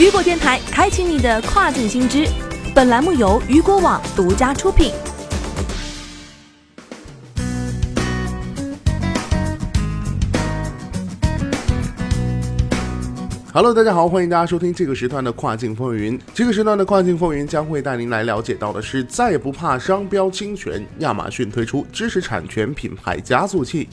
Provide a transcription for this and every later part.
雨果电台开启你的跨境新知，本栏目由雨果网独家出品。Hello，大家好，欢迎大家收听这个时段的跨境风云。这个时段的跨境风云将会带您来了解到的是，再也不怕商标侵权，亚马逊推出知识产权品牌加速器。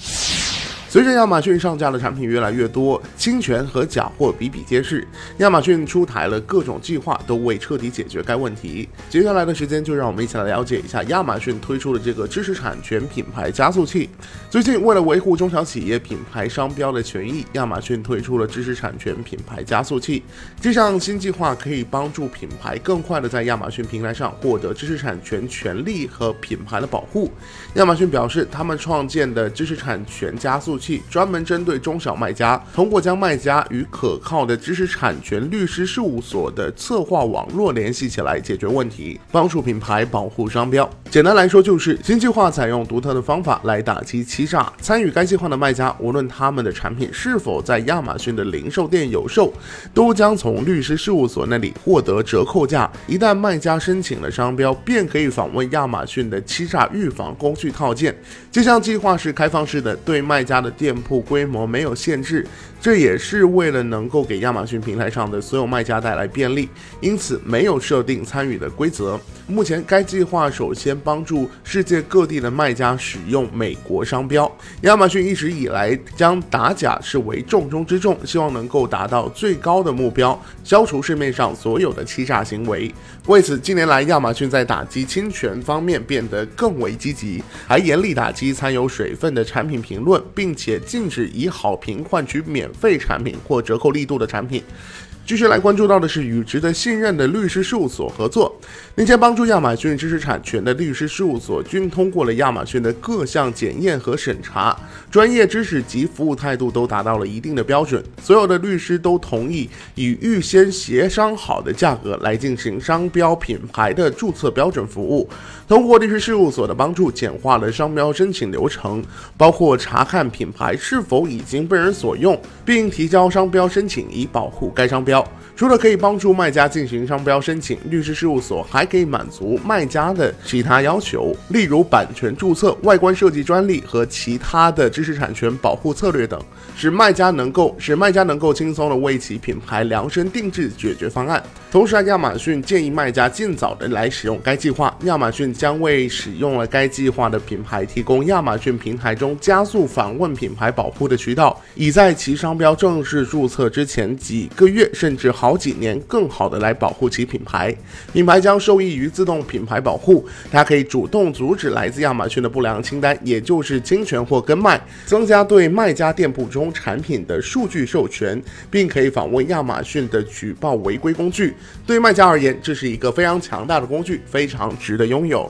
随着亚马逊上架的产品越来越多，侵权和假货比比皆是，亚马逊出台了各种计划，都未彻底解决该问题。接下来的时间，就让我们一起来了解一下亚马逊推出的这个知识产权品牌加速器。最近，为了维护中小企业品牌商标的权益，亚马逊推出了知识产权品牌加速器。这项新计划可以帮助品牌更快的在亚马逊平台上获得知识产权权利和品牌的保护。亚马逊表示，他们创建的知识产权加速。器专门针对中小卖家，通过将卖家与可靠的知识产权律师事务所的策划网络联系起来，解决问题，帮助品牌保护商标。简单来说，就是新计划采用独特的方法来打击欺诈。参与该计划的卖家，无论他们的产品是否在亚马逊的零售店有售，都将从律师事务所那里获得折扣价。一旦卖家申请了商标，便可以访问亚马逊的欺诈预防工具套件。这项计划是开放式的，对卖家的。店铺规模没有限制，这也是为了能够给亚马逊平台上的所有卖家带来便利，因此没有设定参与的规则。目前，该计划首先帮助世界各地的卖家使用美国商标。亚马逊一直以来将打假视为重中之重，希望能够达到最高的目标，消除市面上所有的欺诈行为。为此，近年来亚马逊在打击侵权方面变得更为积极，还严厉打击掺有水分的产品评论，并。且禁止以好评换取免费产品或折扣力度的产品。继续来关注到的是与值得信任的律师事务所合作。那些帮助亚马逊知识产权的律师事务所均通过了亚马逊的各项检验和审查，专业知识及服务态度都达到了一定的标准。所有的律师都同意以预先协商好的价格来进行商标品牌的注册标准服务。通过律师事务所的帮助，简化了商标申请流程，包括查看品牌是否已经被人所用，并提交商标申请以保护该商标。除了可以帮助卖家进行商标申请，律师事务所还可以满足卖家的其他要求，例如版权注册、外观设计专利和其他的知识产权保护策略等，使卖家能够使卖家能够轻松的为其品牌量身定制解决方案。同时，亚马逊建议卖家尽早的来使用该计划。亚马逊将为使用了该计划的品牌提供亚马逊平台中加速访问品牌保护的渠道，以在其商标正式注册之前几个月甚至好好几年，更好的来保护其品牌。品牌将受益于自动品牌保护，它可以主动阻止来自亚马逊的不良清单，也就是侵权或跟卖，增加对卖家店铺中产品的数据授权，并可以访问亚马逊的举报违规工具。对卖家而言，这是一个非常强大的工具，非常值得拥有。